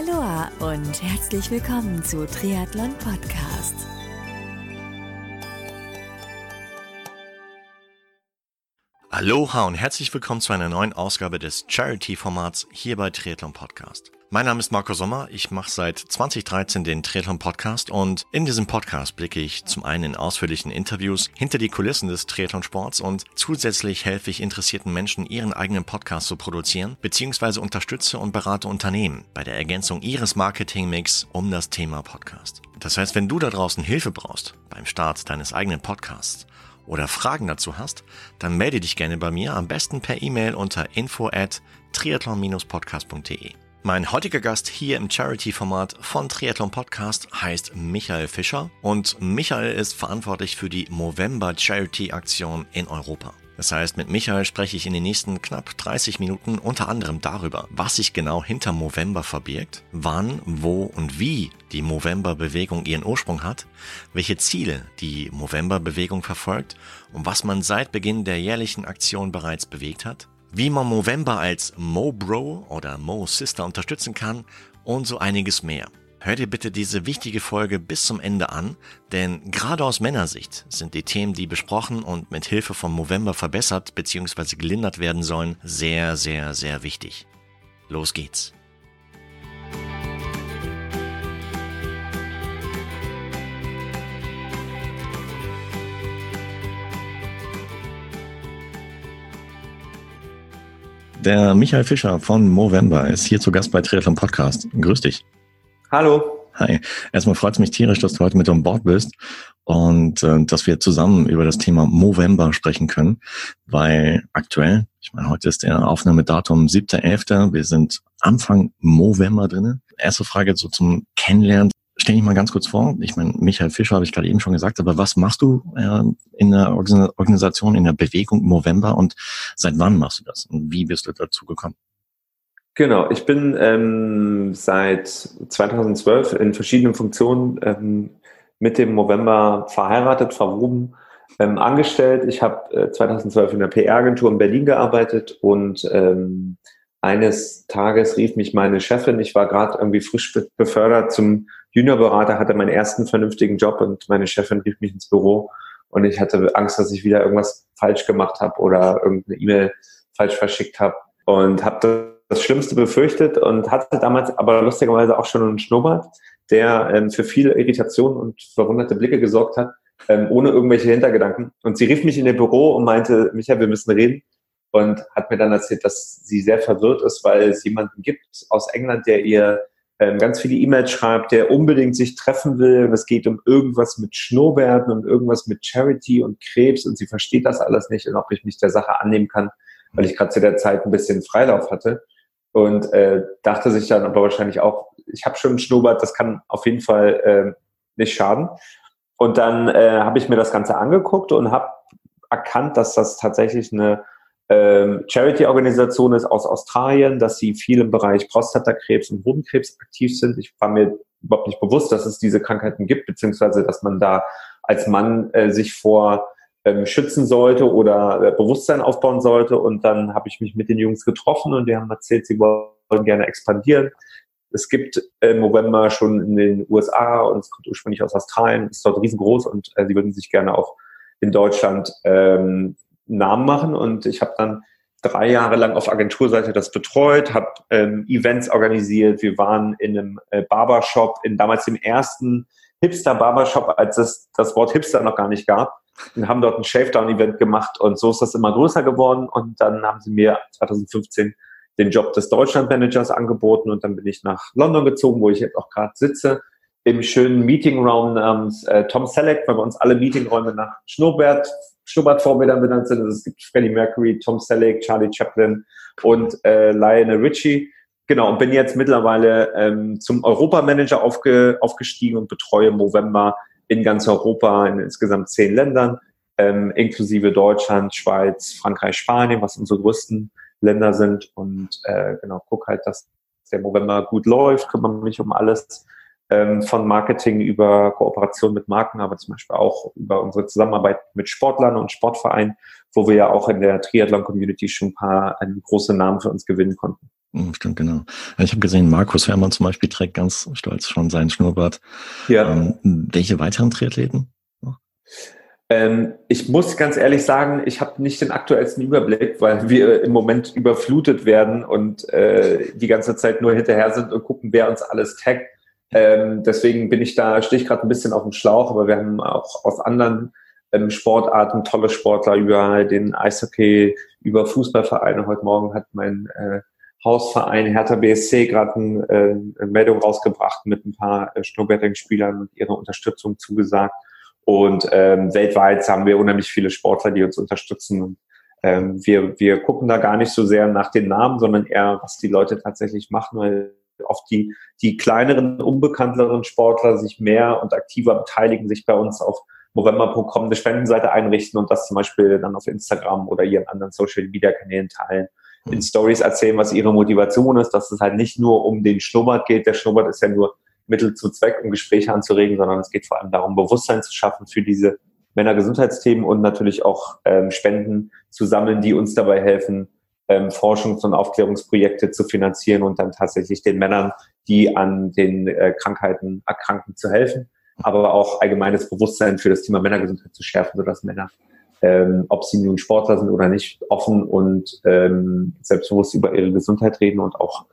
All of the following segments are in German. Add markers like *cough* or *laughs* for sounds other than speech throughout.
Aloha und herzlich willkommen zu Triathlon Podcast. Aloha und herzlich willkommen zu einer neuen Ausgabe des Charity-Formats hier bei Triathlon Podcast. Mein Name ist Marco Sommer, ich mache seit 2013 den Triathlon Podcast und in diesem Podcast blicke ich zum einen in ausführlichen Interviews hinter die Kulissen des Triathlon Sports und zusätzlich helfe ich interessierten Menschen, ihren eigenen Podcast zu produzieren, beziehungsweise unterstütze und berate Unternehmen bei der Ergänzung ihres Marketingmix um das Thema Podcast. Das heißt, wenn du da draußen Hilfe brauchst beim Start deines eigenen Podcasts, oder Fragen dazu hast, dann melde dich gerne bei mir, am besten per E-Mail unter info at triathlon-podcast.de. Mein heutiger Gast hier im Charity-Format von Triathlon Podcast heißt Michael Fischer und Michael ist verantwortlich für die Movember Charity-Aktion in Europa. Das heißt, mit Michael spreche ich in den nächsten knapp 30 Minuten unter anderem darüber, was sich genau hinter Movember verbirgt, wann, wo und wie die Movember-Bewegung ihren Ursprung hat, welche Ziele die Movember-Bewegung verfolgt und was man seit Beginn der jährlichen Aktion bereits bewegt hat, wie man Movember als Mo Bro oder Mo Sister unterstützen kann und so einiges mehr. Hör dir bitte diese wichtige Folge bis zum Ende an, denn gerade aus Männersicht sind die Themen, die besprochen und mit Hilfe von Movember verbessert bzw. gelindert werden sollen, sehr, sehr, sehr wichtig. Los geht's. Der Michael Fischer von Movember ist hier zu Gast bei Triathlon Podcast. Grüß dich. Hallo. Hi. Erstmal freut es mich tierisch, dass du heute mit an Bord bist und äh, dass wir zusammen über das Thema Movember sprechen können, weil aktuell, ich meine, heute ist der Aufnahmedatum 7.11., wir sind Anfang Movember drinnen. Erste Frage so zum Kennenlernen. Stell dich mal ganz kurz vor. Ich meine, Michael Fischer habe ich gerade eben schon gesagt, aber was machst du äh, in der Organisation, in der Bewegung Movember und seit wann machst du das und wie bist du dazu gekommen? Genau, ich bin ähm, seit 2012 in verschiedenen Funktionen ähm, mit dem Movember verheiratet, verwoben, ähm, angestellt. Ich habe äh, 2012 in der PR-Agentur in Berlin gearbeitet und ähm, eines Tages rief mich meine Chefin, ich war gerade irgendwie frisch befördert zum Juniorberater, hatte meinen ersten vernünftigen Job und meine Chefin rief mich ins Büro und ich hatte Angst, dass ich wieder irgendwas falsch gemacht habe oder irgendeine E-Mail falsch verschickt habe und habe das Schlimmste befürchtet und hatte damals aber lustigerweise auch schon einen Schnurrbart, der ähm, für viele Irritationen und verwunderte Blicke gesorgt hat, ähm, ohne irgendwelche Hintergedanken. Und sie rief mich in ihr Büro und meinte, Michael, wir müssen reden und hat mir dann erzählt, dass sie sehr verwirrt ist, weil es jemanden gibt aus England, der ihr ähm, ganz viele E-Mails schreibt, der unbedingt sich treffen will. Und es geht um irgendwas mit Schnurrbärten und irgendwas mit Charity und Krebs und sie versteht das alles nicht und ob ich mich der Sache annehmen kann, weil ich gerade zu der Zeit ein bisschen Freilauf hatte. Und äh, dachte sich dann aber wahrscheinlich auch, ich habe schon einen Schnurrbart, das kann auf jeden Fall äh, nicht schaden. Und dann äh, habe ich mir das Ganze angeguckt und habe erkannt, dass das tatsächlich eine Charity-Organisation ist aus Australien, dass sie viel im Bereich Prostatakrebs und Hodenkrebs aktiv sind. Ich war mir überhaupt nicht bewusst, dass es diese Krankheiten gibt, beziehungsweise dass man da als Mann äh, sich vor ähm, schützen sollte oder äh, Bewusstsein aufbauen sollte. Und dann habe ich mich mit den Jungs getroffen und die haben erzählt, sie wollen gerne expandieren. Es gibt im November schon in den USA und es kommt ursprünglich aus Australien, ist dort riesengroß und äh, sie würden sich gerne auch in Deutschland ähm, Namen machen und ich habe dann drei Jahre lang auf Agenturseite das betreut, habe ähm, Events organisiert. Wir waren in einem äh, Barbershop, in damals dem ersten Hipster-Barbershop, als es das Wort Hipster noch gar nicht gab. Und haben dort ein Shavedown-Event gemacht und so ist das immer größer geworden. Und dann haben sie mir 2015 den Job des Deutschland-Managers angeboten und dann bin ich nach London gezogen, wo ich jetzt auch gerade sitze, im schönen Meetingraum namens äh, Tom Selleck, weil bei uns alle Meetingräume nach Schnurrbart Schnurrbartvorbildern benannt sind. Also es gibt Freddie Mercury, Tom Selleck, Charlie Chaplin und äh, Lionel Richie. Genau, und bin jetzt mittlerweile ähm, zum Europamanager aufge, aufgestiegen und betreue Movember in ganz Europa, in insgesamt zehn Ländern, ähm, inklusive Deutschland, Schweiz, Frankreich, Spanien, was unsere größten Länder sind. Und äh, genau, guck halt, dass der Movember gut läuft, kümmere mich um alles von Marketing über Kooperation mit Marken, aber zum Beispiel auch über unsere Zusammenarbeit mit Sportlern und Sportvereinen, wo wir ja auch in der Triathlon-Community schon ein paar ein große Namen für uns gewinnen konnten. Hm, stimmt, genau. Ich habe gesehen, Markus Herrmann zum Beispiel trägt ganz stolz schon seinen Schnurrbart. Ja. Ähm, welche weiteren Triathleten? Ähm, ich muss ganz ehrlich sagen, ich habe nicht den aktuellsten Überblick, weil wir im Moment überflutet werden und äh, die ganze Zeit nur hinterher sind und gucken, wer uns alles taggt. Ähm, deswegen bin ich da, stehe ich gerade ein bisschen auf dem Schlauch, aber wir haben auch aus anderen ähm, Sportarten tolle Sportler über den Eishockey, über Fußballvereine. Heute Morgen hat mein äh, Hausverein Hertha BSC gerade ein, äh, eine Meldung rausgebracht mit ein paar äh, Snowboarding-Spielern und ihrer Unterstützung zugesagt. Und ähm, weltweit haben wir unheimlich viele Sportler, die uns unterstützen. Und, ähm, wir, wir gucken da gar nicht so sehr nach den Namen, sondern eher, was die Leute tatsächlich machen, weil oft die, die kleineren, unbekannteren Sportler sich mehr und aktiver beteiligen, sich bei uns auf Movember.com eine Spendenseite einrichten und das zum Beispiel dann auf Instagram oder ihren anderen Social Media Kanälen teilen in hm. Stories erzählen, was ihre Motivation ist, dass es halt nicht nur um den Schnurrbart geht. Der Schnurrbart ist ja nur Mittel zum Zweck, um Gespräche anzuregen, sondern es geht vor allem darum, Bewusstsein zu schaffen für diese Männergesundheitsthemen und natürlich auch ähm, Spenden zu sammeln, die uns dabei helfen, ähm, Forschungs- und Aufklärungsprojekte zu finanzieren und dann tatsächlich den Männern, die an den äh, Krankheiten erkranken, zu helfen, aber auch allgemeines Bewusstsein für das Thema Männergesundheit zu schärfen, sodass Männer ähm, ob sie nun Sportler sind oder nicht, offen und ähm, selbstbewusst über ihre Gesundheit reden und auch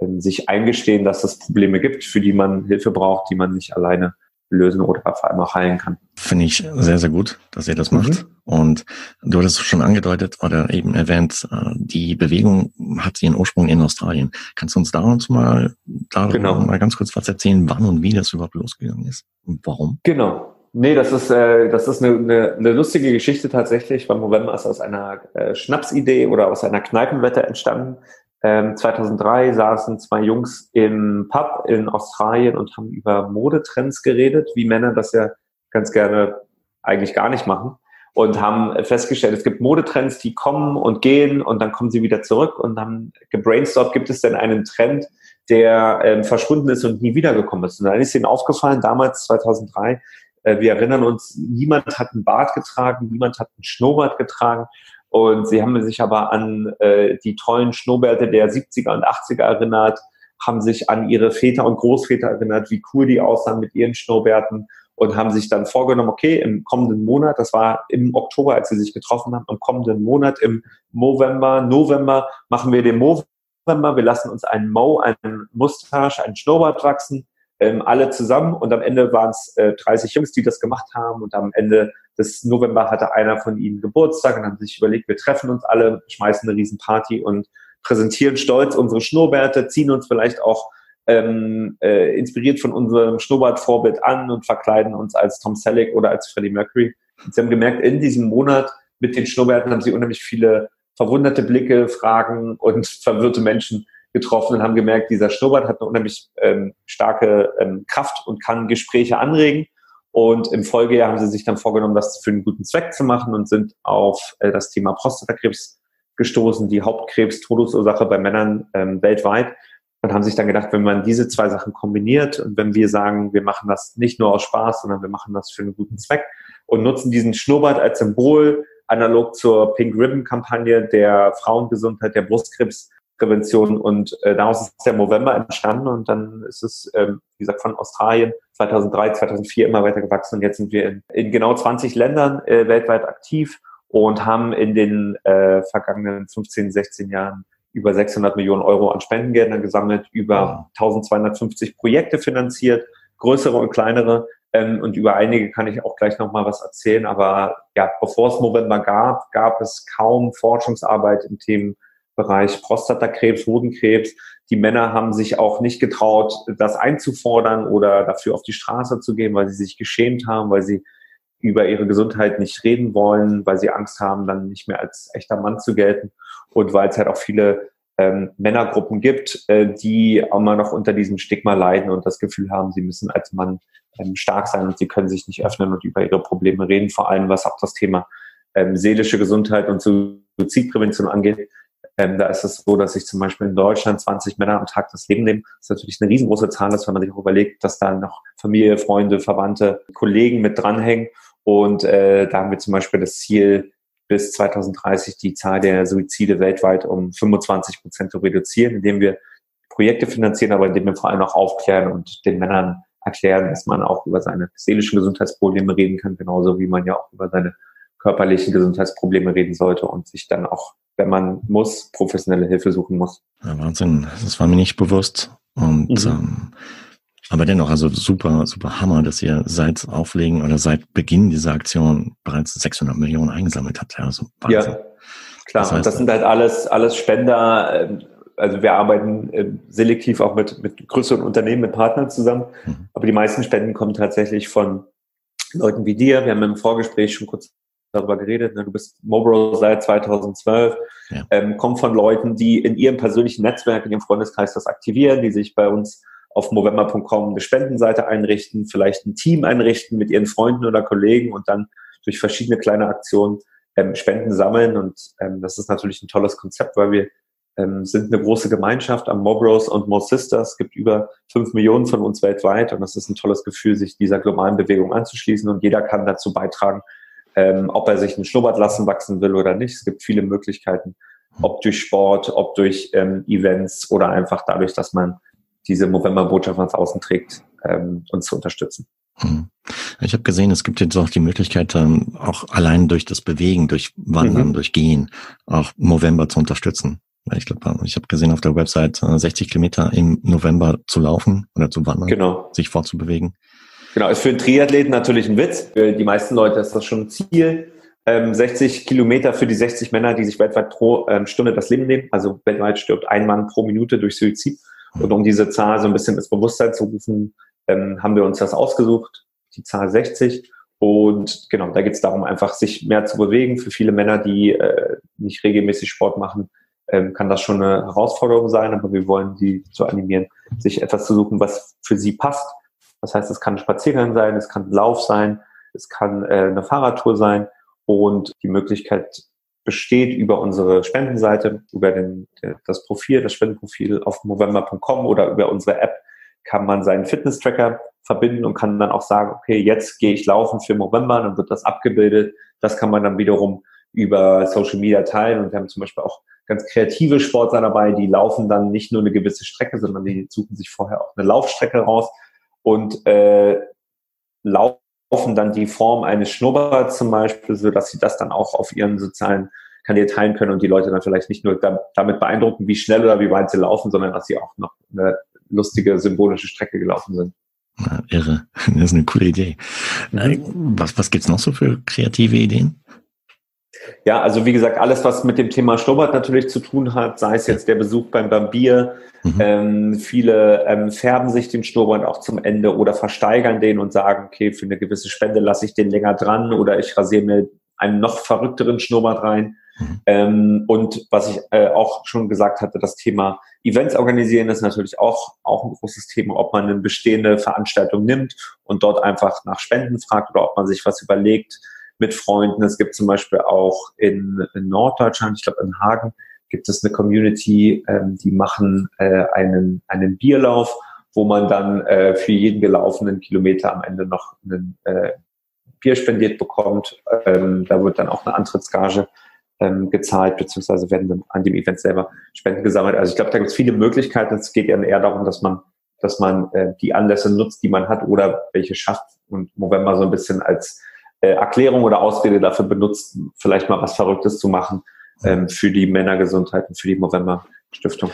ähm, sich eingestehen, dass es Probleme gibt, für die man Hilfe braucht, die man nicht alleine lösen oder vor allem auch heilen kann. Finde ich sehr, sehr gut, dass ihr das macht. Mhm. Und du hattest schon angedeutet oder eben erwähnt, äh, die Bewegung hat ihren Ursprung in Australien. Kannst du uns da uns mal, darüber genau. mal ganz kurz was erzählen, wann und wie das überhaupt losgegangen ist und warum? Genau. Nee, das ist, äh, das ist eine, eine, eine lustige Geschichte tatsächlich, weil Movember ist aus einer äh, Schnapsidee oder aus einer Kneipenwette entstanden. Ähm, 2003 saßen zwei Jungs im Pub in Australien und haben über Modetrends geredet, wie Männer das ja ganz gerne eigentlich gar nicht machen. Und haben festgestellt, es gibt Modetrends, die kommen und gehen und dann kommen sie wieder zurück und haben gebrainstormt, gibt es denn einen Trend, der ähm, verschwunden ist und nie wiedergekommen ist. Und dann ist ihnen aufgefallen, damals 2003, äh, wir erinnern uns, niemand hat einen Bart getragen, niemand hat einen Schnurrbart getragen. Und sie haben sich aber an äh, die tollen Schnurrbärte der 70er und 80er erinnert, haben sich an ihre Väter und Großväter erinnert, wie cool die aussahen mit ihren Schnurrbärten und haben sich dann vorgenommen, okay, im kommenden Monat, das war im Oktober, als sie sich getroffen haben, im kommenden Monat, im November, November, machen wir den November, wir lassen uns einen Mo, einen Mustache, einen Schnurrbart wachsen ähm, alle zusammen und am Ende waren es äh, 30 Jungs, die das gemacht haben und am Ende des November hatte einer von ihnen Geburtstag und haben sich überlegt, wir treffen uns alle, schmeißen eine Riesenparty und präsentieren stolz unsere Schnurrbärte, ziehen uns vielleicht auch ähm, äh, inspiriert von unserem Schnurrbartvorbild an und verkleiden uns als Tom Selleck oder als Freddie Mercury. Und sie haben gemerkt, in diesem Monat mit den Schnurrbärten haben sie unheimlich viele verwunderte Blicke, Fragen und *laughs* verwirrte Menschen getroffen und haben gemerkt, dieser Schnurrbart hat eine unheimlich ähm, starke ähm, Kraft und kann Gespräche anregen. Und im Folgejahr haben sie sich dann vorgenommen, das für einen guten Zweck zu machen und sind auf äh, das Thema Prostatakrebs gestoßen, die Hauptkrebs-Todesursache bei Männern ähm, weltweit. Und haben sich dann gedacht, wenn man diese zwei Sachen kombiniert und wenn wir sagen, wir machen das nicht nur aus Spaß, sondern wir machen das für einen guten Zweck und nutzen diesen Schnurrbart als Symbol, analog zur Pink Ribbon Kampagne der Frauengesundheit, der Brustkrebs Prävention und äh, daraus ist der November entstanden und dann ist es, ähm, wie gesagt, von Australien 2003, 2004 immer weiter gewachsen und jetzt sind wir in, in genau 20 Ländern äh, weltweit aktiv und haben in den äh, vergangenen 15, 16 Jahren über 600 Millionen Euro an Spendengeldern gesammelt, über 1250 Projekte finanziert, größere und kleinere. Ähm, und über einige kann ich auch gleich nochmal was erzählen. Aber ja, bevor es November gab, gab es kaum Forschungsarbeit im Themen Bereich Prostatakrebs, Hodenkrebs. Die Männer haben sich auch nicht getraut, das einzufordern oder dafür auf die Straße zu gehen, weil sie sich geschämt haben, weil sie über ihre Gesundheit nicht reden wollen, weil sie Angst haben, dann nicht mehr als echter Mann zu gelten und weil es halt auch viele ähm, Männergruppen gibt, äh, die auch mal noch unter diesem Stigma leiden und das Gefühl haben, sie müssen als Mann ähm, stark sein und sie können sich nicht öffnen und über ihre Probleme reden, vor allem was auch das Thema ähm, seelische Gesundheit und Suizidprävention angeht. Ähm, da ist es so, dass sich zum Beispiel in Deutschland 20 Männer am Tag das Leben nehmen. Das ist natürlich eine riesengroße Zahl, dass wenn man sich auch überlegt, dass da noch Familie, Freunde, Verwandte, Kollegen mit dranhängen. Und äh, da haben wir zum Beispiel das Ziel, bis 2030 die Zahl der Suizide weltweit um 25 Prozent zu reduzieren, indem wir Projekte finanzieren, aber indem wir vor allem auch aufklären und den Männern erklären, dass man auch über seine seelischen Gesundheitsprobleme reden kann, genauso wie man ja auch über seine körperlichen Gesundheitsprobleme reden sollte und sich dann auch, wenn man muss, professionelle Hilfe suchen muss. Ja, Wahnsinn, das war mir nicht bewusst. Und mhm. ähm, aber dennoch, also super, super Hammer, dass ihr seit Auflegen oder seit Beginn dieser Aktion bereits 600 Millionen eingesammelt habt. Ja, also ja klar. Das, heißt, das sind halt alles, alles Spender. Ähm, also wir arbeiten ähm, selektiv auch mit, mit größeren Unternehmen, mit Partnern zusammen. Mhm. Aber die meisten Spenden kommen tatsächlich von Leuten wie dir. Wir haben im Vorgespräch schon kurz darüber geredet. Ne? Du bist Mobro seit 2012. Ja. Ähm, kommt von Leuten, die in ihrem persönlichen Netzwerk, in ihrem Freundeskreis das aktivieren, die sich bei uns auf movember.com eine Spendenseite einrichten, vielleicht ein Team einrichten mit ihren Freunden oder Kollegen und dann durch verschiedene kleine Aktionen ähm, Spenden sammeln. Und ähm, das ist natürlich ein tolles Konzept, weil wir ähm, sind eine große Gemeinschaft am Mobros und Mo Sisters. Es gibt über fünf Millionen von uns weltweit und das ist ein tolles Gefühl, sich dieser globalen Bewegung anzuschließen und jeder kann dazu beitragen, ähm, ob er sich einen Schnurrbart lassen wachsen will oder nicht. Es gibt viele Möglichkeiten, ob durch Sport, ob durch ähm, Events oder einfach dadurch, dass man diese Movember-Botschaft nach außen trägt, ähm, uns zu unterstützen. Hm. Ich habe gesehen, es gibt jetzt auch die Möglichkeit, ähm, auch allein durch das Bewegen, durch Wandern, mhm. durch Gehen, auch November zu unterstützen. Ich glaube, ich habe gesehen auf der Website 60 äh, Kilometer im November zu laufen oder zu wandern, genau. sich fortzubewegen. Genau, ist für einen Triathleten natürlich ein Witz. Für die meisten Leute ist das schon ein Ziel. 60 ähm, Kilometer für die 60 Männer, die sich weltweit pro ähm, Stunde das Leben nehmen. Also weltweit stirbt ein Mann pro Minute durch Suizid. Und um diese Zahl so ein bisschen ins Bewusstsein zu rufen, ähm, haben wir uns das ausgesucht, die Zahl 60. Und genau, da geht es darum, einfach sich mehr zu bewegen. Für viele Männer, die äh, nicht regelmäßig Sport machen, ähm, kann das schon eine Herausforderung sein, aber wir wollen sie zu animieren, sich etwas zu suchen, was für sie passt. Das heißt, es kann ein Spaziergang sein, es kann ein Lauf sein, es kann äh, eine Fahrradtour sein und die Möglichkeit besteht über unsere Spendenseite, über den, das Profil, das Spendenprofil auf movember.com oder über unsere App kann man seinen Fitness-Tracker verbinden und kann dann auch sagen, okay, jetzt gehe ich laufen für Movember, dann wird das abgebildet. Das kann man dann wiederum über Social Media teilen und wir haben zum Beispiel auch ganz kreative Sportler dabei, die laufen dann nicht nur eine gewisse Strecke, sondern die suchen sich vorher auch eine Laufstrecke raus und äh, laufen dann die Form eines Schnurrbarts zum Beispiel, so dass sie das dann auch auf ihren sozialen Kanälen teilen können und die Leute dann vielleicht nicht nur damit beeindrucken, wie schnell oder wie weit sie laufen, sondern dass sie auch noch eine lustige symbolische Strecke gelaufen sind. Ja, irre. *laughs* Das ist eine coole Idee. Was, was gibt's noch so für kreative Ideen? Ja, also wie gesagt, alles, was mit dem Thema Schnurrbart natürlich zu tun hat, sei es jetzt der Besuch beim Barbier, mhm. ähm, viele ähm, färben sich den Schnurrbart auch zum Ende oder versteigern den und sagen, okay, für eine gewisse Spende lasse ich den länger dran oder ich rasiere mir einen noch verrückteren Schnurrbart rein. Mhm. Ähm, und was ich äh, auch schon gesagt hatte, das Thema Events organisieren ist natürlich auch, auch ein großes Thema, ob man eine bestehende Veranstaltung nimmt und dort einfach nach Spenden fragt oder ob man sich was überlegt, mit Freunden. Es gibt zum Beispiel auch in, in Norddeutschland, ich glaube in Hagen, gibt es eine Community, ähm, die machen äh, einen, einen Bierlauf, wo man dann äh, für jeden gelaufenen Kilometer am Ende noch einen äh, Bier spendiert bekommt. Ähm, da wird dann auch eine Antrittsgage ähm, gezahlt, beziehungsweise werden dann an dem Event selber Spenden gesammelt. Also ich glaube, da gibt es viele Möglichkeiten. Es geht eher darum, dass man, dass man äh, die Anlässe nutzt, die man hat oder welche schafft und November so ein bisschen als äh, Erklärung oder Ausrede dafür benutzt, vielleicht mal was Verrücktes zu machen ähm, für die Männergesundheit und für die November Stiftung.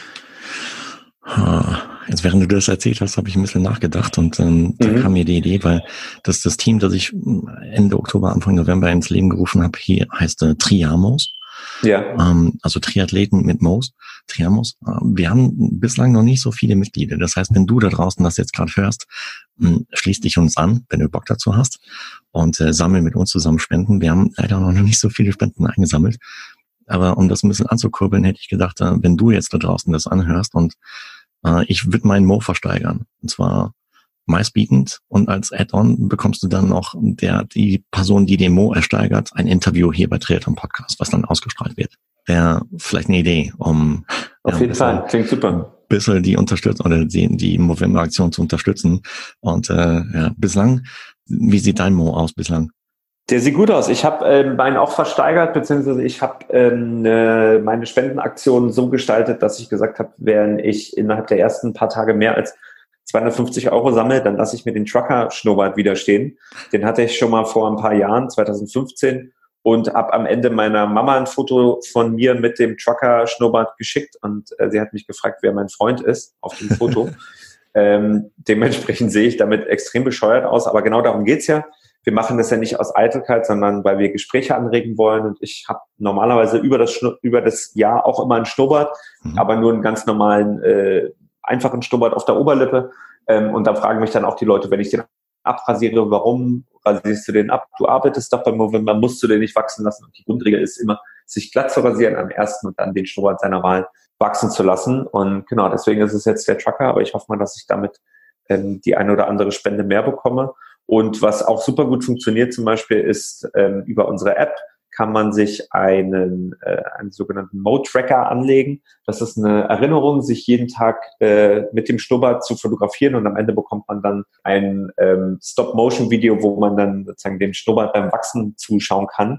Jetzt während du das erzählt hast, habe ich ein bisschen nachgedacht und ähm, da mhm. kam mir die Idee, weil das das Team, das ich Ende Oktober, Anfang November ins Leben gerufen habe, hier heißt äh, Triamos. Ja. Ähm, also Triathleten mit Moos, Triamos. Ähm, wir haben bislang noch nicht so viele Mitglieder. Das heißt, wenn du da draußen das jetzt gerade hörst, hm, schließ dich uns an, wenn du Bock dazu hast und äh, sammel mit uns zusammen Spenden. Wir haben leider noch nicht so viele Spenden eingesammelt. Aber um das ein bisschen anzukurbeln, hätte ich gedacht, äh, wenn du jetzt da draußen das anhörst und äh, ich würde meinen Mo versteigern. Und zwar meistbietend und als Add-on bekommst du dann noch der, die Person, die den Mo ersteigert, ein Interview hier bei Triathlon Podcast, was dann ausgestrahlt wird. Wäre vielleicht eine Idee, um auf ja, jeden Fall, klingt super. Bisschen die unterstützen oder die, die Movember-Aktion zu unterstützen. Und äh, ja, bislang, wie sieht dein Mo aus bislang? Der sieht gut aus. Ich habe ähm, meinen auch versteigert, beziehungsweise ich habe ähm, ne, meine Spendenaktion so gestaltet, dass ich gesagt habe, wenn ich innerhalb der ersten paar Tage mehr als 250 Euro sammle, dann lasse ich mir den Trucker-Schnurrbart wieder stehen. Den hatte ich schon mal vor ein paar Jahren, 2015, und habe am Ende meiner Mama ein Foto von mir mit dem Trucker-Schnurrbart geschickt und äh, sie hat mich gefragt, wer mein Freund ist auf dem Foto. *laughs* ähm, dementsprechend sehe ich damit extrem bescheuert aus, aber genau darum geht's ja wir machen das ja nicht aus Eitelkeit, sondern weil wir Gespräche anregen wollen. Und ich habe normalerweise über das, über das Jahr auch immer einen Schnurrbart, mhm. aber nur einen ganz normalen, äh, einfachen Schnurrbart auf der Oberlippe. Ähm, und da fragen mich dann auch die Leute, wenn ich den abrasiere, warum rasierst du den ab? Du arbeitest doch beim Movement, musst du den nicht wachsen lassen. Und die Grundregel ist immer, sich glatt zu rasieren am ersten und dann den Schnurrbart seiner Wahl wachsen zu lassen. Und genau, deswegen ist es jetzt der Trucker, aber ich hoffe mal, dass ich damit ähm, die eine oder andere Spende mehr bekomme. Und was auch super gut funktioniert zum Beispiel ist, ähm, über unsere App kann man sich einen, äh, einen sogenannten Mode-Tracker anlegen. Das ist eine Erinnerung, sich jeden Tag äh, mit dem Schnurrbart zu fotografieren und am Ende bekommt man dann ein ähm, Stop-Motion-Video, wo man dann sozusagen dem Schnurrbart beim Wachsen zuschauen kann.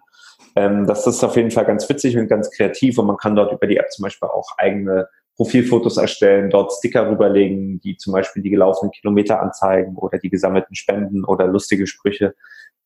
Ähm, das ist auf jeden Fall ganz witzig und ganz kreativ und man kann dort über die App zum Beispiel auch eigene Profilfotos erstellen, dort Sticker rüberlegen, die zum Beispiel die gelaufenen Kilometer anzeigen oder die gesammelten Spenden oder lustige Sprüche,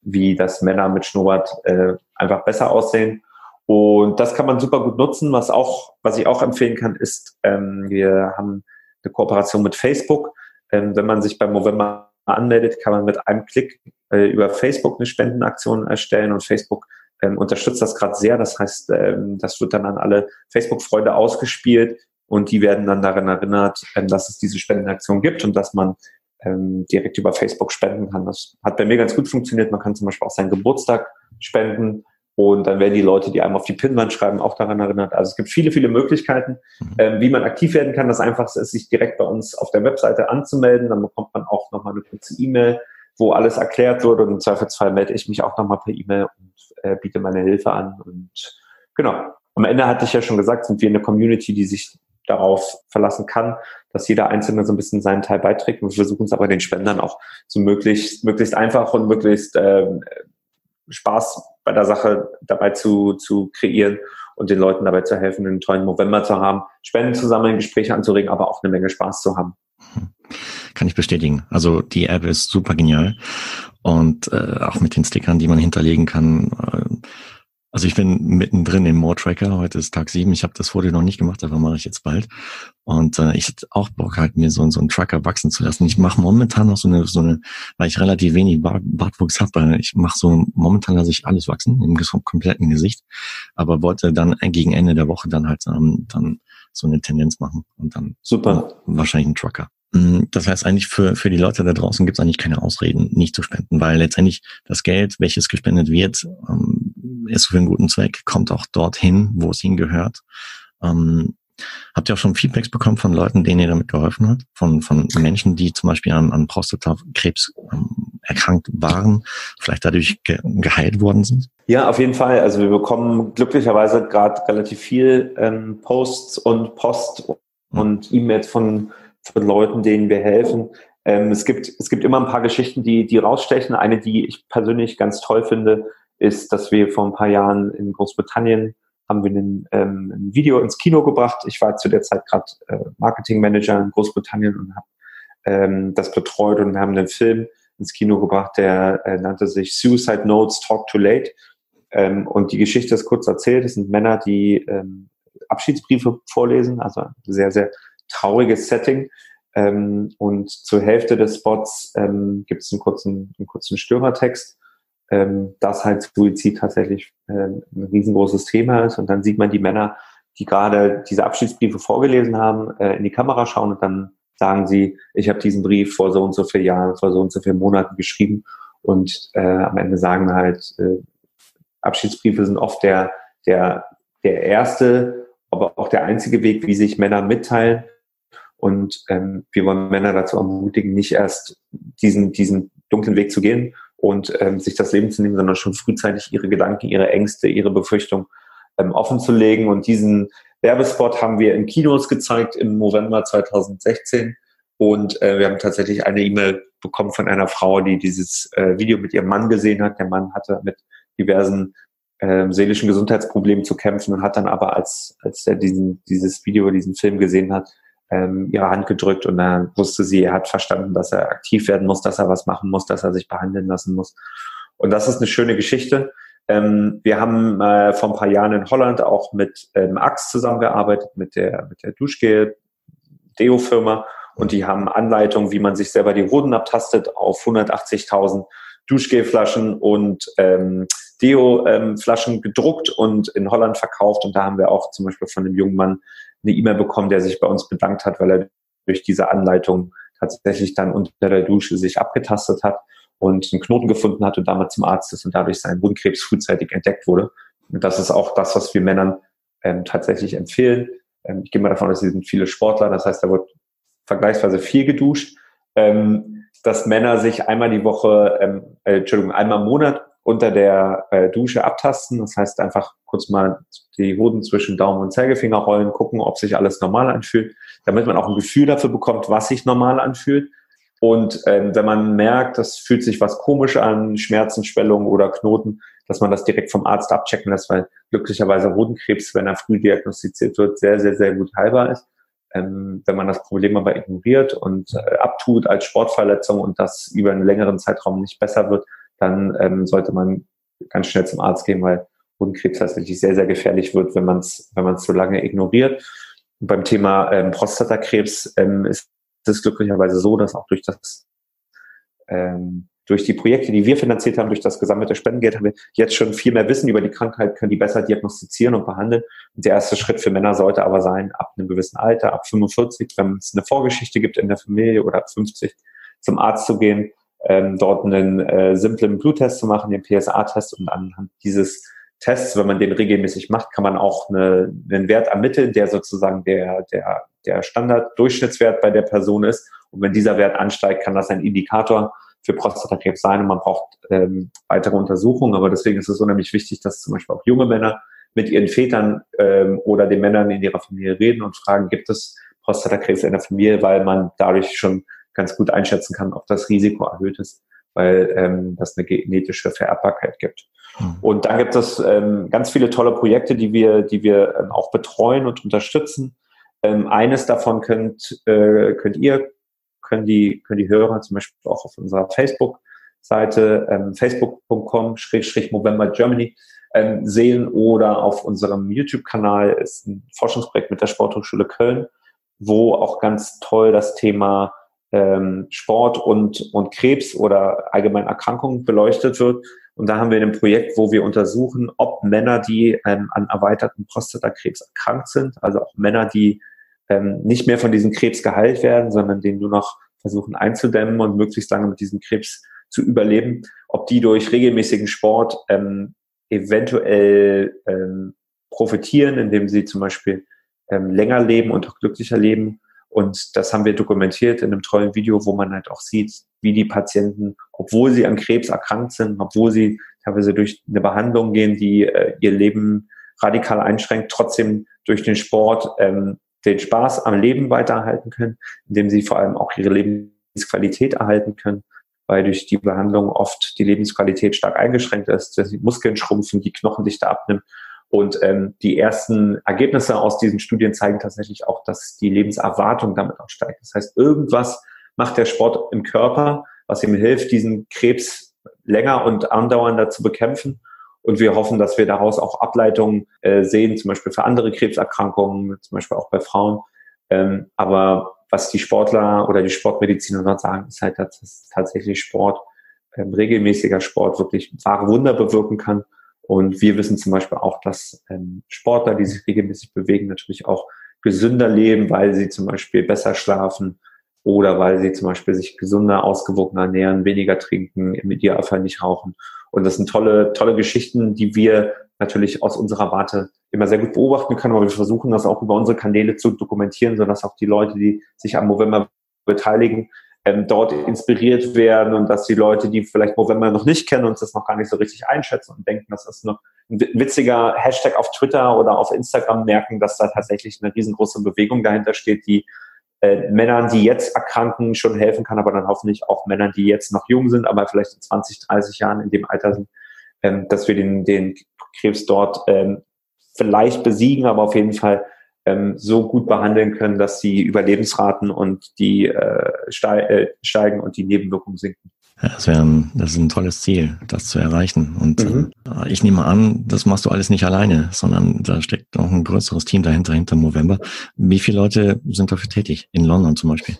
wie das Männer mit Schnurrbart äh, einfach besser aussehen. Und das kann man super gut nutzen. Was auch, was ich auch empfehlen kann, ist, ähm, wir haben eine Kooperation mit Facebook. Ähm, wenn man sich beim November anmeldet, kann man mit einem Klick äh, über Facebook eine Spendenaktion erstellen und Facebook ähm, unterstützt das gerade sehr. Das heißt, ähm, das wird dann an alle Facebook-Freunde ausgespielt, und die werden dann daran erinnert, ähm, dass es diese Spendenaktion gibt und dass man ähm, direkt über Facebook spenden kann. Das hat bei mir ganz gut funktioniert. Man kann zum Beispiel auch seinen Geburtstag spenden und dann werden die Leute, die einem auf die Pinnwand schreiben, auch daran erinnert. Also es gibt viele, viele Möglichkeiten, mhm. ähm, wie man aktiv werden kann. Das Einfachste ist, sich direkt bei uns auf der Webseite anzumelden. Dann bekommt man auch nochmal eine kurze E-Mail, wo alles erklärt wird und im Zweifelsfall melde ich mich auch nochmal per E-Mail und äh, biete meine Hilfe an. Und genau. Am Ende hatte ich ja schon gesagt, sind wir eine Community, die sich darauf verlassen kann, dass jeder Einzelne so ein bisschen seinen Teil beiträgt. Wir versuchen es aber den Spendern auch so möglichst, möglichst einfach und möglichst äh, Spaß bei der Sache dabei zu, zu kreieren und den Leuten dabei zu helfen, einen tollen November zu haben, Spenden zu sammeln, Gespräche anzuregen, aber auch eine Menge Spaß zu haben. Kann ich bestätigen. Also die App ist super genial und äh, auch mit den Stickern, die man hinterlegen kann. Äh, also ich bin mittendrin im More Tracker. Heute ist Tag sieben. Ich habe das Foto noch nicht gemacht, aber mache ich jetzt bald. Und äh, ich hätte auch Bock halt, mir so, so einen Tracker wachsen zu lassen. Ich mache momentan noch so eine, so eine, weil ich relativ wenig Bart, Bartwuchs habe, ich mache so, momentan lasse ich alles wachsen, im kompletten Gesicht. Aber wollte dann gegen Ende der Woche dann halt ähm, dann so eine Tendenz machen und dann super wahrscheinlich einen Tracker. Mm, das heißt eigentlich für, für die Leute da draußen gibt es eigentlich keine Ausreden, nicht zu spenden, weil letztendlich das Geld, welches gespendet wird, ähm, ist für einen guten Zweck, kommt auch dorthin, wo es hingehört. Ähm, habt ihr auch schon Feedbacks bekommen von Leuten, denen ihr damit geholfen habt? Von, von Menschen, die zum Beispiel an, an Prostatakrebs ähm, erkrankt waren, vielleicht dadurch ge geheilt worden sind? Ja, auf jeden Fall. Also wir bekommen glücklicherweise gerade relativ viel ähm, Posts und Post und E-Mails von von Leuten, denen wir helfen. Ähm, es, gibt, es gibt immer ein paar Geschichten, die, die rausstechen. Eine, die ich persönlich ganz toll finde, ist, dass wir vor ein paar Jahren in Großbritannien haben wir ein, ähm, ein Video ins Kino gebracht. Ich war zu der Zeit gerade äh, Marketingmanager in Großbritannien und habe ähm, das betreut und wir haben einen Film ins Kino gebracht, der äh, nannte sich Suicide Notes Talk Too Late. Ähm, und die Geschichte ist kurz erzählt. Es sind Männer, die ähm, Abschiedsbriefe vorlesen, also sehr, sehr trauriges Setting. Ähm, und zur Hälfte des Spots ähm, gibt es einen kurzen, einen kurzen Störertext, ähm, dass halt Suizid tatsächlich äh, ein riesengroßes Thema ist. Und dann sieht man die Männer, die gerade diese Abschiedsbriefe vorgelesen haben, äh, in die Kamera schauen und dann sagen sie, ich habe diesen Brief vor so und so vielen Jahren, vor so und so vielen Monaten geschrieben. Und äh, am Ende sagen halt, äh, Abschiedsbriefe sind oft der, der, der erste, aber auch der einzige Weg, wie sich Männer mitteilen und ähm, wir wollen Männer dazu ermutigen, nicht erst diesen, diesen dunklen Weg zu gehen und ähm, sich das Leben zu nehmen, sondern schon frühzeitig ihre Gedanken, ihre Ängste, ihre Befürchtungen ähm, offen zu legen. Und diesen Werbespot haben wir in Kinos gezeigt im November 2016. Und äh, wir haben tatsächlich eine E-Mail bekommen von einer Frau, die dieses äh, Video mit ihrem Mann gesehen hat. Der Mann hatte mit diversen äh, seelischen Gesundheitsproblemen zu kämpfen und hat dann aber, als, als er diesen, dieses Video, diesen Film gesehen hat, ähm, ihre Hand gedrückt und dann wusste sie, er hat verstanden, dass er aktiv werden muss, dass er was machen muss, dass er sich behandeln lassen muss. Und das ist eine schöne Geschichte. Ähm, wir haben äh, vor ein paar Jahren in Holland auch mit ähm, Axe zusammengearbeitet, mit der, mit der Duschgel-Deo-Firma. Und die haben Anleitungen, wie man sich selber die Hoden abtastet, auf 180.000 Duschgelflaschen und ähm, Deo-Flaschen gedruckt und in Holland verkauft. Und da haben wir auch zum Beispiel von einem jungen Mann eine E-Mail bekommen, der sich bei uns bedankt hat, weil er durch diese Anleitung tatsächlich dann unter der Dusche sich abgetastet hat und einen Knoten gefunden hat und damit zum Arzt ist und dadurch sein Wundkrebs frühzeitig entdeckt wurde. Und das ist auch das, was wir Männern ähm, tatsächlich empfehlen. Ähm, ich gehe mal davon aus, sie sind viele Sportler, das heißt, da wird vergleichsweise viel geduscht. Ähm, dass Männer sich einmal die Woche, ähm, äh, Entschuldigung, einmal im Monat unter der äh, Dusche abtasten. Das heißt einfach kurz mal die Hoden zwischen Daumen und Zeigefinger rollen, gucken, ob sich alles normal anfühlt, damit man auch ein Gefühl dafür bekommt, was sich normal anfühlt. Und ähm, wenn man merkt, das fühlt sich was komisch an, Schmerzen, Schwellungen oder Knoten, dass man das direkt vom Arzt abchecken lässt, weil glücklicherweise Hodenkrebs, wenn er früh diagnostiziert wird, sehr, sehr, sehr gut heilbar ist. Ähm, wenn man das Problem aber ignoriert und äh, abtut als Sportverletzung und das über einen längeren Zeitraum nicht besser wird, dann ähm, sollte man ganz schnell zum Arzt gehen, weil Hodenkrebs tatsächlich sehr, sehr gefährlich wird, wenn man es wenn man's zu lange ignoriert. Und beim Thema ähm, Prostatakrebs ähm, ist es glücklicherweise so, dass auch durch das ähm, durch die Projekte, die wir finanziert haben, durch das gesammelte Spendengeld, haben wir jetzt schon viel mehr Wissen über die Krankheit, können die besser diagnostizieren und behandeln. Und der erste Schritt für Männer sollte aber sein, ab einem gewissen Alter, ab 45, wenn es eine Vorgeschichte gibt in der Familie oder ab 50, zum Arzt zu gehen, ähm, dort einen äh, simplen Bluttest zu machen, den PSA-Test und anhand dieses Tests, wenn man den regelmäßig macht, kann man auch eine, einen Wert ermitteln, der sozusagen der, der, der Standard-Durchschnittswert bei der Person ist. Und wenn dieser Wert ansteigt, kann das ein Indikator für Prostatakrebs sein und man braucht ähm, weitere Untersuchungen. Aber deswegen ist es unheimlich wichtig, dass zum Beispiel auch junge Männer mit ihren Vätern ähm, oder den Männern in ihrer Familie reden und fragen, gibt es Prostatakrebs in der Familie, weil man dadurch schon ganz gut einschätzen kann, ob das Risiko erhöht ist, weil ähm, das eine genetische Vererbbarkeit gibt. Mhm. Und dann gibt es ähm, ganz viele tolle Projekte, die wir, die wir ähm, auch betreuen und unterstützen. Ähm, eines davon könnt, äh, könnt ihr, können die, können die Hörer zum Beispiel auch auf unserer Facebook-Seite ähm, facebook.com-November Germany ähm, sehen oder auf unserem YouTube-Kanal ist ein Forschungsprojekt mit der Sporthochschule Köln, wo auch ganz toll das Thema ähm, Sport und, und Krebs oder allgemein Erkrankungen beleuchtet wird. Und da haben wir ein Projekt, wo wir untersuchen, ob Männer, die ähm, an erweiterten Prostatakrebs erkrankt sind, also auch Männer, die ähm, nicht mehr von diesem Krebs geheilt werden, sondern den nur noch versuchen einzudämmen und möglichst lange mit diesem Krebs zu überleben, ob die durch regelmäßigen Sport ähm, eventuell ähm, profitieren, indem sie zum Beispiel ähm, länger leben und auch glücklicher leben und das haben wir dokumentiert in einem tollen Video, wo man halt auch sieht, wie die Patienten, obwohl sie an Krebs erkrankt sind, obwohl sie teilweise durch eine Behandlung gehen, die äh, ihr Leben radikal einschränkt, trotzdem durch den Sport ähm, den Spaß am Leben weitererhalten können, indem sie vor allem auch ihre Lebensqualität erhalten können, weil durch die Behandlung oft die Lebensqualität stark eingeschränkt ist, dass die Muskeln schrumpfen, die Knochendichte abnimmt und ähm, die ersten Ergebnisse aus diesen Studien zeigen tatsächlich auch, dass die Lebenserwartung damit auch steigt. Das heißt, irgendwas macht der Sport im Körper, was ihm hilft, diesen Krebs länger und andauernder zu bekämpfen. Und wir hoffen, dass wir daraus auch Ableitungen äh, sehen, zum Beispiel für andere Krebserkrankungen, zum Beispiel auch bei Frauen. Ähm, aber was die Sportler oder die Sportmediziner dort sagen, ist halt, dass tatsächlich Sport, ähm, regelmäßiger Sport wirklich wahre Wunder bewirken kann und wir wissen zum Beispiel auch, dass ähm, Sportler, die sich regelmäßig bewegen, natürlich auch gesünder leben, weil sie zum Beispiel besser schlafen oder weil sie zum Beispiel sich gesunder, ausgewogener ernähren, weniger trinken, im Idealfall nicht rauchen. Und das sind tolle, tolle Geschichten, die wir natürlich aus unserer Warte immer sehr gut beobachten können, aber wir versuchen das auch über unsere Kanäle zu dokumentieren, sodass auch die Leute, die sich am November beteiligen, ähm, dort inspiriert werden und dass die Leute, die vielleicht November noch nicht kennen und das noch gar nicht so richtig einschätzen und denken, das ist noch ein witziger Hashtag auf Twitter oder auf Instagram merken, dass da tatsächlich eine riesengroße Bewegung dahinter steht, die äh, Männern, die jetzt erkranken, schon helfen kann, aber dann hoffentlich auch Männern, die jetzt noch jung sind, aber vielleicht in 20, 30 Jahren in dem Alter sind, ähm, dass wir den, den Krebs dort ähm, vielleicht besiegen, aber auf jeden Fall ähm, so gut behandeln können, dass die Überlebensraten und die äh, äh, steigen und die Nebenwirkungen sinken. Ja, das wäre ein, das ist ein tolles Ziel, das zu erreichen. Und mhm. äh, ich nehme an, das machst du alles nicht alleine, sondern da steckt noch ein größeres Team dahinter, hinter November. Wie viele Leute sind dafür tätig? In London zum Beispiel?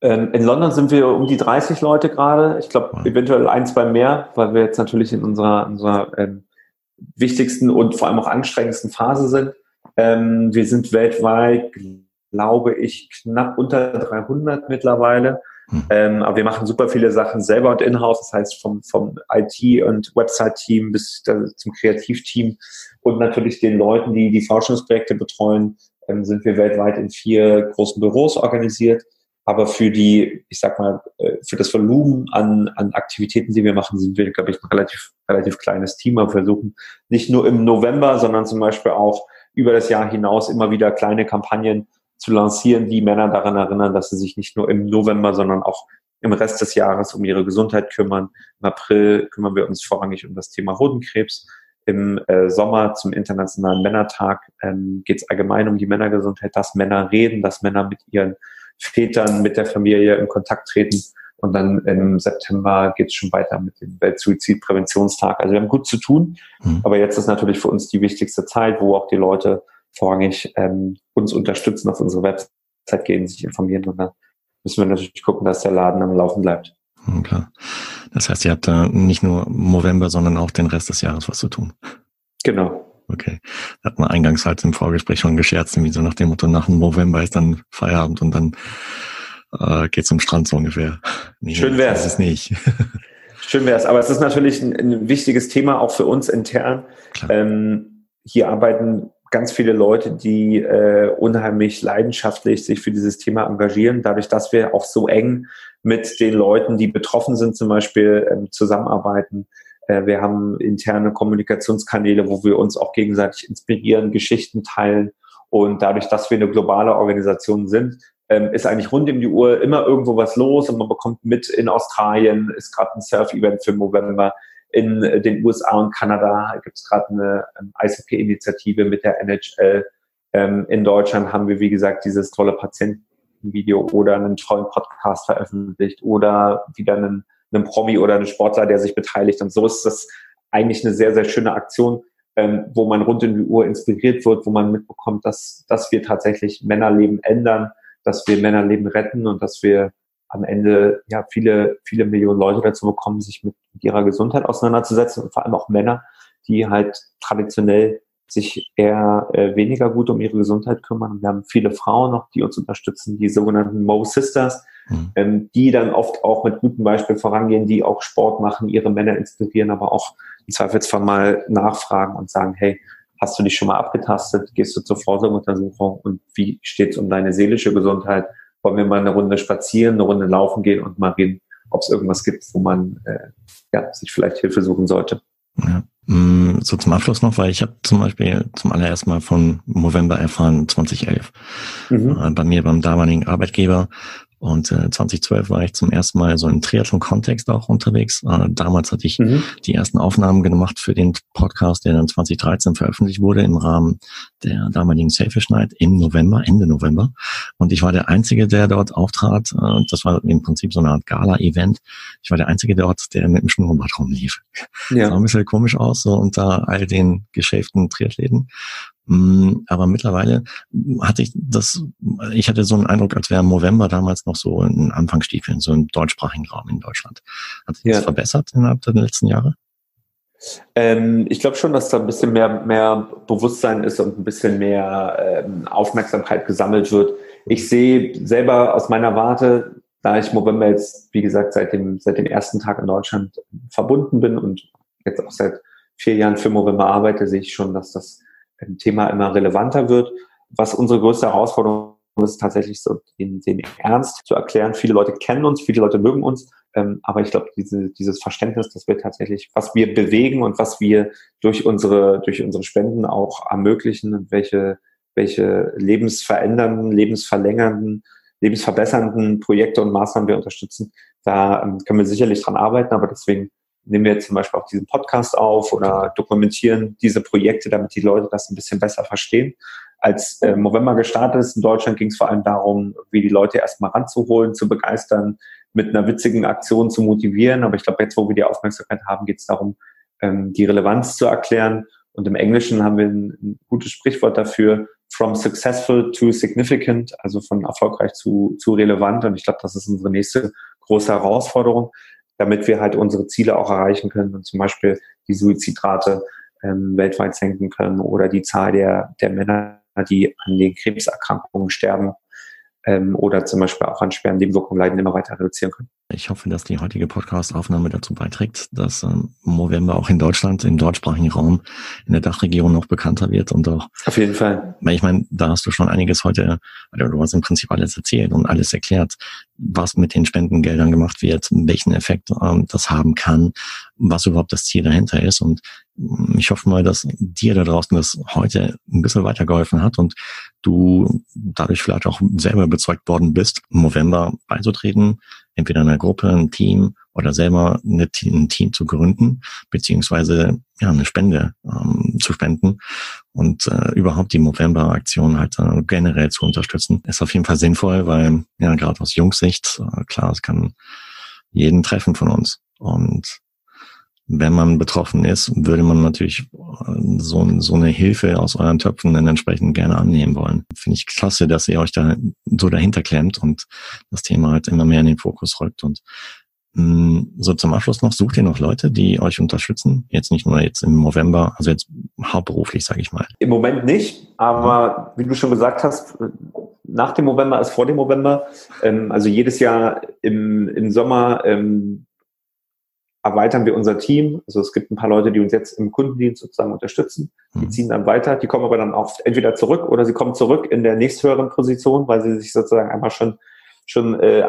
Ähm, in London sind wir um die 30 Leute gerade. Ich glaube, wow. eventuell ein, zwei mehr, weil wir jetzt natürlich in unserer, unserer ähm, wichtigsten und vor allem auch anstrengendsten Phase sind. Ähm, wir sind weltweit, glaube ich, knapp unter 300 mittlerweile. Hm. Ähm, aber wir machen super viele Sachen selber und in-house, das heißt vom, vom IT- und Website-Team bis zum Kreativteam und natürlich den Leuten, die die Forschungsprojekte betreuen, ähm, sind wir weltweit in vier großen Büros organisiert. Aber für die, ich sag mal, äh, für das Volumen an, an Aktivitäten, die wir machen, sind wir, glaube ich, ein relativ, relativ kleines Team. Wir versuchen nicht nur im November, sondern zum Beispiel auch über das Jahr hinaus immer wieder kleine Kampagnen zu lancieren, die Männer daran erinnern, dass sie sich nicht nur im November, sondern auch im Rest des Jahres um ihre Gesundheit kümmern. Im April kümmern wir uns vorrangig um das Thema Hodenkrebs. Im äh, Sommer zum Internationalen Männertag ähm, geht es allgemein um die Männergesundheit, dass Männer reden, dass Männer mit ihren Vätern, mit der Familie in Kontakt treten. Und dann im September geht es schon weiter mit dem Weltsuizidpräventionstag. Also wir haben gut zu tun, mhm. aber jetzt ist natürlich für uns die wichtigste Zeit, wo auch die Leute vorrangig ähm, uns unterstützen, auf unsere Website gehen, sich informieren und dann müssen wir natürlich gucken, dass der Laden am Laufen bleibt. Mhm, klar. Das heißt, ihr habt da nicht nur November, sondern auch den Rest des Jahres was zu tun. Genau. Okay. Hat man eingangs halt im Vorgespräch schon gescherzt, irgendwie so nach dem Motto, nach dem November ist dann Feierabend und dann äh, geht zum Strand so ungefähr. *laughs* Nee, Schön wär's. Das ist nicht. *laughs* Schön wär's. Aber es ist natürlich ein, ein wichtiges Thema auch für uns intern. Ähm, hier arbeiten ganz viele Leute, die äh, unheimlich leidenschaftlich sich für dieses Thema engagieren, dadurch, dass wir auch so eng mit den Leuten, die betroffen sind, zum Beispiel ähm, zusammenarbeiten. Äh, wir haben interne Kommunikationskanäle, wo wir uns auch gegenseitig inspirieren, Geschichten teilen. Und dadurch, dass wir eine globale Organisation sind, ähm, ist eigentlich rund um die Uhr immer irgendwo was los und man bekommt mit in Australien, ist gerade ein Surf-Event für November, in den USA und Kanada gibt es gerade eine ähm, Eishockey-Initiative mit der NHL. Ähm, in Deutschland haben wir, wie gesagt, dieses tolle Patientenvideo oder einen tollen Podcast veröffentlicht oder wieder einen, einen Promi oder einen Sportler, der sich beteiligt. Und so ist das eigentlich eine sehr, sehr schöne Aktion, ähm, wo man rund um die Uhr inspiriert wird, wo man mitbekommt, dass, dass wir tatsächlich Männerleben ändern, dass wir Männerleben retten und dass wir am Ende ja viele, viele Millionen Leute dazu bekommen, sich mit ihrer Gesundheit auseinanderzusetzen und vor allem auch Männer, die halt traditionell sich eher äh, weniger gut um ihre Gesundheit kümmern. wir haben viele Frauen noch, die uns unterstützen, die sogenannten Mo Sisters, mhm. ähm, die dann oft auch mit gutem Beispiel vorangehen, die auch Sport machen, ihre Männer inspirieren, aber auch im Zweifelsfall mal nachfragen und sagen, hey, hast du dich schon mal abgetastet? Gehst du zur Vorsorgeuntersuchung? Und wie steht es um deine seelische Gesundheit? wollen wir mal eine Runde spazieren, eine Runde laufen gehen und mal reden, ob es irgendwas gibt, wo man äh, ja, sich vielleicht Hilfe suchen sollte. Ja. Mm, so zum Abschluss noch, weil ich habe zum Beispiel zum allerersten Mal von November erfahren 2011. Mhm. Äh, bei mir beim damaligen Arbeitgeber und äh, 2012 war ich zum ersten Mal so im Triathlon-Kontext auch unterwegs. Äh, damals hatte ich mhm. die ersten Aufnahmen gemacht für den Podcast, der dann 2013 veröffentlicht wurde im Rahmen der damaligen Selfish Night im November, Ende November. Und ich war der Einzige, der dort auftrat. Äh, das war im Prinzip so eine Art Gala-Event. Ich war der Einzige dort, der mit dem Schnurrbart rumlief. Ja. Sah ein bisschen komisch aus, so unter all den geschäften Triathleten. Mm, aber mittlerweile hatte ich das, ich hatte so einen Eindruck, als wäre November damals noch so in Anfangsstiefeln, so im deutschsprachigen Raum in Deutschland. Hat sich ja. das verbessert innerhalb der letzten Jahre? Ähm, ich glaube schon, dass da ein bisschen mehr, mehr Bewusstsein ist und ein bisschen mehr ähm, Aufmerksamkeit gesammelt wird. Ich sehe selber aus meiner Warte, da ich November jetzt, wie gesagt, seit dem, seit dem ersten Tag in Deutschland verbunden bin und jetzt auch seit vier Jahren für November arbeite, sehe ich schon, dass das Thema immer relevanter wird. Was unsere größte Herausforderung ist, tatsächlich so den, den Ernst zu erklären. Viele Leute kennen uns, viele Leute mögen uns, ähm, aber ich glaube, diese, dieses Verständnis, dass wir tatsächlich, was wir bewegen und was wir durch unsere, durch unsere Spenden auch ermöglichen und welche, welche lebensverändernden, lebensverlängernden lebensverbessernden Projekte und Maßnahmen wir unterstützen, da ähm, können wir sicherlich dran arbeiten, aber deswegen nehmen wir zum Beispiel auch diesen Podcast auf oder dokumentieren diese Projekte, damit die Leute das ein bisschen besser verstehen. Als äh, November gestartet ist in Deutschland, ging es vor allem darum, wie die Leute erstmal ranzuholen, zu begeistern, mit einer witzigen Aktion zu motivieren. Aber ich glaube, jetzt, wo wir die Aufmerksamkeit haben, geht es darum, ähm, die Relevanz zu erklären. Und im Englischen haben wir ein, ein gutes Sprichwort dafür, from successful to significant, also von erfolgreich zu, zu relevant. Und ich glaube, das ist unsere nächste große Herausforderung, damit wir halt unsere Ziele auch erreichen können und zum Beispiel die Suizidrate ähm, weltweit senken können oder die Zahl der, der Männer, die an den Krebserkrankungen sterben, ähm, oder zum Beispiel auch an schweren Nebenwirkungen leiden, immer weiter reduzieren können. Ich hoffe, dass die heutige Podcast-Aufnahme dazu beiträgt, dass ähm, Movember auch in Deutschland, im deutschsprachigen Raum, in der Dachregion noch bekannter wird und auch. Auf jeden Fall. Weil ich meine, da hast du schon einiges heute, oder du hast im Prinzip alles erzählt und alles erklärt, was mit den Spendengeldern gemacht wird, welchen Effekt ähm, das haben kann, was überhaupt das Ziel dahinter ist und ich hoffe mal, dass dir da draußen das heute ein bisschen weitergeholfen hat und du dadurch vielleicht auch selber überzeugt worden bist, im November beizutreten, entweder einer Gruppe, ein Team oder selber ein Team zu gründen, beziehungsweise ja eine Spende ähm, zu spenden und äh, überhaupt die November-Aktion halt äh, generell zu unterstützen, ist auf jeden Fall sinnvoll, weil ja gerade aus Jungsicht, äh, klar, es kann jeden treffen von uns. Und wenn man betroffen ist, würde man natürlich äh, so, so eine Hilfe aus euren Töpfen dann entsprechend gerne annehmen wollen. Finde ich klasse, dass ihr euch da so dahinter klemmt und das Thema halt immer mehr in den Fokus rückt. Und mh, mm, so zum Abschluss noch, sucht ihr noch Leute, die euch unterstützen? Jetzt nicht nur jetzt im November, also jetzt hauptberuflich, sage ich mal. Im Moment nicht, aber wie du schon gesagt hast, nach dem November ist vor dem November. Ähm, also jedes Jahr im, im Sommer ähm, erweitern wir unser Team. Also es gibt ein paar Leute, die uns jetzt im Kundendienst sozusagen unterstützen. Die mhm. ziehen dann weiter. Die kommen aber dann auch entweder zurück oder sie kommen zurück in der nächsthöheren Position, weil sie sich sozusagen einmal schon schon äh,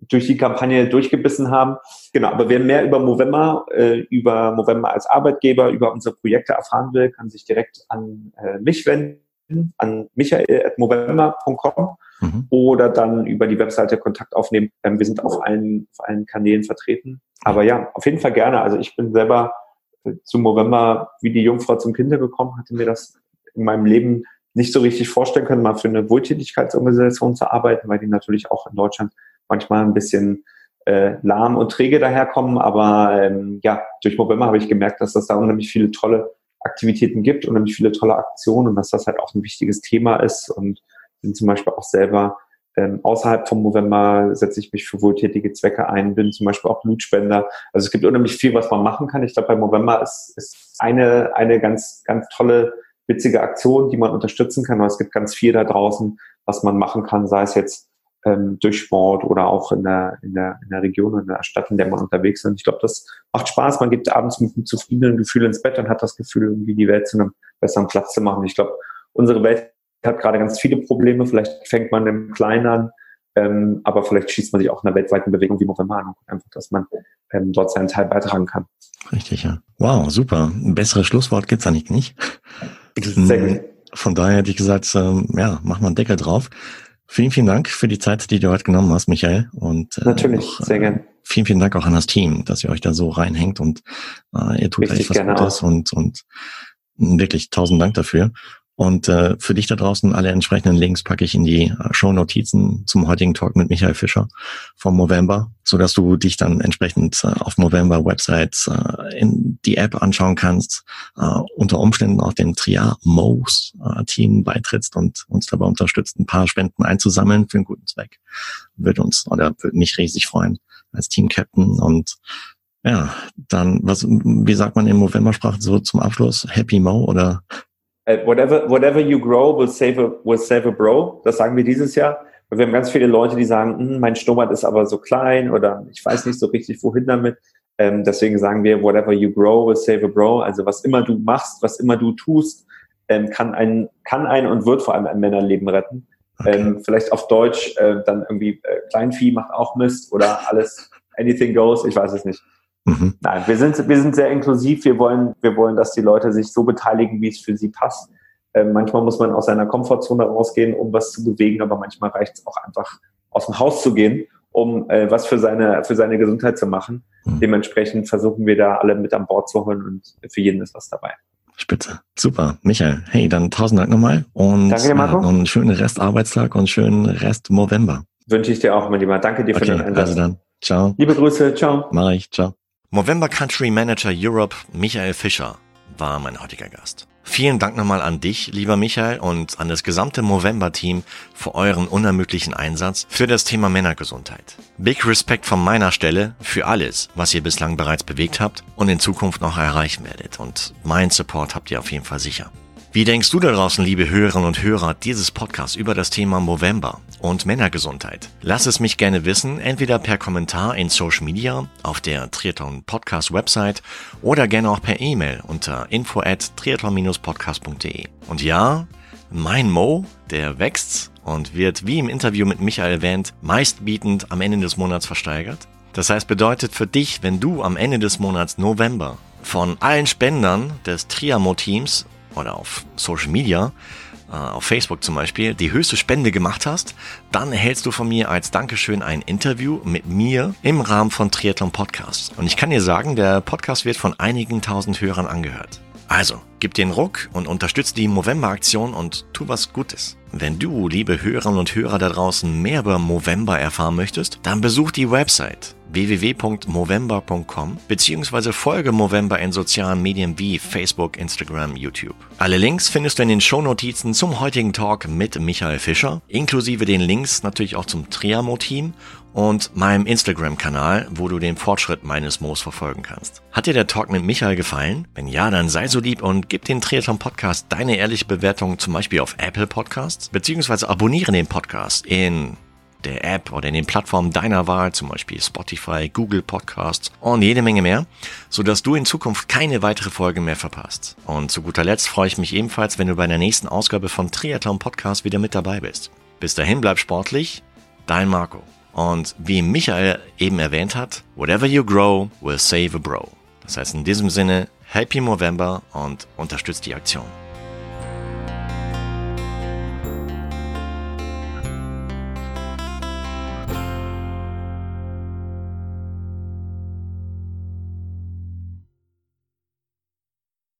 durch die Kampagne durchgebissen haben. Genau, aber wer mehr über Movember, äh, über Movember als Arbeitgeber, über unsere Projekte erfahren will, kann sich direkt an äh, mich wenden, an michael.movember.com mhm. oder dann über die Webseite Kontakt aufnehmen. Ähm, wir sind auf allen, auf allen Kanälen vertreten. Aber ja, auf jeden Fall gerne. Also ich bin selber zum November wie die Jungfrau zum Kinder gekommen, hatte mir das in meinem Leben nicht so richtig vorstellen können, mal für eine Wohltätigkeitsorganisation zu arbeiten, weil die natürlich auch in Deutschland manchmal ein bisschen äh, lahm und träge daherkommen. Aber ähm, ja, durch November habe ich gemerkt, dass das da unheimlich viele tolle Aktivitäten gibt, unheimlich viele tolle Aktionen und dass das halt auch ein wichtiges Thema ist und bin zum Beispiel auch selber ähm, außerhalb vom November setze ich mich für wohltätige Zwecke ein, bin zum Beispiel auch Blutspender. Also es gibt unheimlich viel, was man machen kann. Ich glaube, bei November ist, ist eine, eine ganz, ganz tolle, witzige Aktion, die man unterstützen kann. Aber es gibt ganz viel da draußen, was man machen kann, sei es jetzt ähm, durch Sport oder auch in der, in, der, in der Region, in der Stadt, in der man unterwegs ist. Ich glaube, das macht Spaß. Man geht abends mit einem zufriedenen Gefühl ins Bett und hat das Gefühl, irgendwie die Welt zu einem besseren Platz zu machen. Ich glaube, unsere Welt hat gerade ganz viele Probleme. Vielleicht fängt man im Kleinen an, ähm, aber vielleicht schießt man sich auch in einer weltweiten Bewegung wie November an. Einfach, dass man ähm, dort seinen Teil beitragen kann. Richtig, ja. Wow, super. Ein besseres Schlusswort gibt's eigentlich nicht. Sehr gut. Von daher hätte ich gesagt, ähm, ja, mach mal einen Deckel drauf. Vielen, vielen Dank für die Zeit, die du heute genommen hast, Michael. Und äh, natürlich, auch, sehr gerne. Vielen, vielen Dank auch an das Team, dass ihr euch da so reinhängt und äh, ihr tut Richtig echt was Gutes und, und wirklich tausend Dank dafür. Und äh, für dich da draußen alle entsprechenden Links packe ich in die äh, Show-Notizen zum heutigen Talk mit Michael Fischer vom November, so dass du dich dann entsprechend äh, auf November Websites äh, in die App anschauen kannst, äh, unter Umständen auch dem Triar Moos äh, Team beitrittst und uns dabei unterstützt, ein paar Spenden einzusammeln für einen guten Zweck. Würde uns oder würde mich riesig freuen als Team Captain und ja, dann, was, wie sagt man in November-Sprache so zum Abschluss? Happy Mo oder whatever, whatever you grow will save a, will save a bro. Das sagen wir dieses Jahr. Und wir haben ganz viele Leute, die sagen, hm, mein Schnurrbart ist aber so klein oder ich weiß nicht so richtig, wohin damit. Ähm, deswegen sagen wir, whatever you grow will save a bro. Also was immer du machst, was immer du tust, ähm, kann ein, kann ein und wird vor allem ein Männerleben retten. Okay. Ähm, vielleicht auf Deutsch äh, dann irgendwie äh, Kleinvieh macht auch Mist oder alles, anything goes, ich weiß es nicht. Mhm. Nein, wir sind, wir sind sehr inklusiv. Wir wollen, wir wollen, dass die Leute sich so beteiligen, wie es für sie passt. Ähm, manchmal muss man aus seiner Komfortzone rausgehen, um was zu bewegen, aber manchmal reicht es auch einfach, aus dem Haus zu gehen, um äh, was für seine, für seine Gesundheit zu machen. Mhm. Dementsprechend versuchen wir da alle mit an Bord zu holen und für jeden ist was dabei. Spitze. Super. Michael, hey, dann tausend Dank nochmal und Danke dir, Marco. Äh, einen schönen Restarbeitstag und schönen Rest November. Wünsche ich dir auch, mein Lieber. Danke dir okay, für den Einsatz. Also dann. Ciao. Liebe Grüße. Ciao. Mach ich. Ciao. Movember Country Manager Europe Michael Fischer war mein heutiger Gast. Vielen Dank nochmal an dich, lieber Michael, und an das gesamte Movember-Team für euren unermüdlichen Einsatz für das Thema Männergesundheit. Big Respect von meiner Stelle für alles, was ihr bislang bereits bewegt habt und in Zukunft noch erreichen werdet. Und mein Support habt ihr auf jeden Fall sicher. Wie denkst du da draußen, liebe Hörerinnen und Hörer, dieses Podcast über das Thema Movember und Männergesundheit? Lass es mich gerne wissen, entweder per Kommentar in Social Media, auf der Triathlon Podcast Website oder gerne auch per E-Mail unter info at triathlon-podcast.de. Und ja, mein Mo, der wächst und wird, wie im Interview mit Michael erwähnt, meistbietend am Ende des Monats versteigert. Das heißt, bedeutet für dich, wenn du am Ende des Monats November von allen Spendern des Triamo-Teams oder auf Social Media, äh, auf Facebook zum Beispiel, die höchste Spende gemacht hast, dann erhältst du von mir als Dankeschön ein Interview mit mir im Rahmen von Triathlon Podcasts. Und ich kann dir sagen, der Podcast wird von einigen tausend Hörern angehört. Also, gib den Ruck und unterstütze die Movember-Aktion und tu was Gutes. Wenn du, liebe Hörerinnen und Hörer da draußen, mehr über Movember erfahren möchtest, dann besuch die Website www.movember.com bzw. folge Movember in sozialen Medien wie Facebook, Instagram, YouTube. Alle Links findest du in den Shownotizen zum heutigen Talk mit Michael Fischer, inklusive den Links natürlich auch zum Triamo-Team und meinem Instagram-Kanal, wo du den Fortschritt meines Moos verfolgen kannst. Hat dir der Talk mit Michael gefallen? Wenn ja, dann sei so lieb und gib den Triathlon Podcast deine ehrliche Bewertung zum Beispiel auf Apple Podcasts, beziehungsweise abonniere den Podcast in der App oder in den Plattformen deiner Wahl, zum Beispiel Spotify, Google Podcasts und jede Menge mehr, sodass du in Zukunft keine weitere Folge mehr verpasst. Und zu guter Letzt freue ich mich ebenfalls, wenn du bei der nächsten Ausgabe von Triathlon Podcast wieder mit dabei bist. Bis dahin bleib sportlich, dein Marco. Und wie Michael eben erwähnt hat, whatever you grow will save a bro. Das heißt in diesem Sinne, Happy November und unterstützt die Aktion.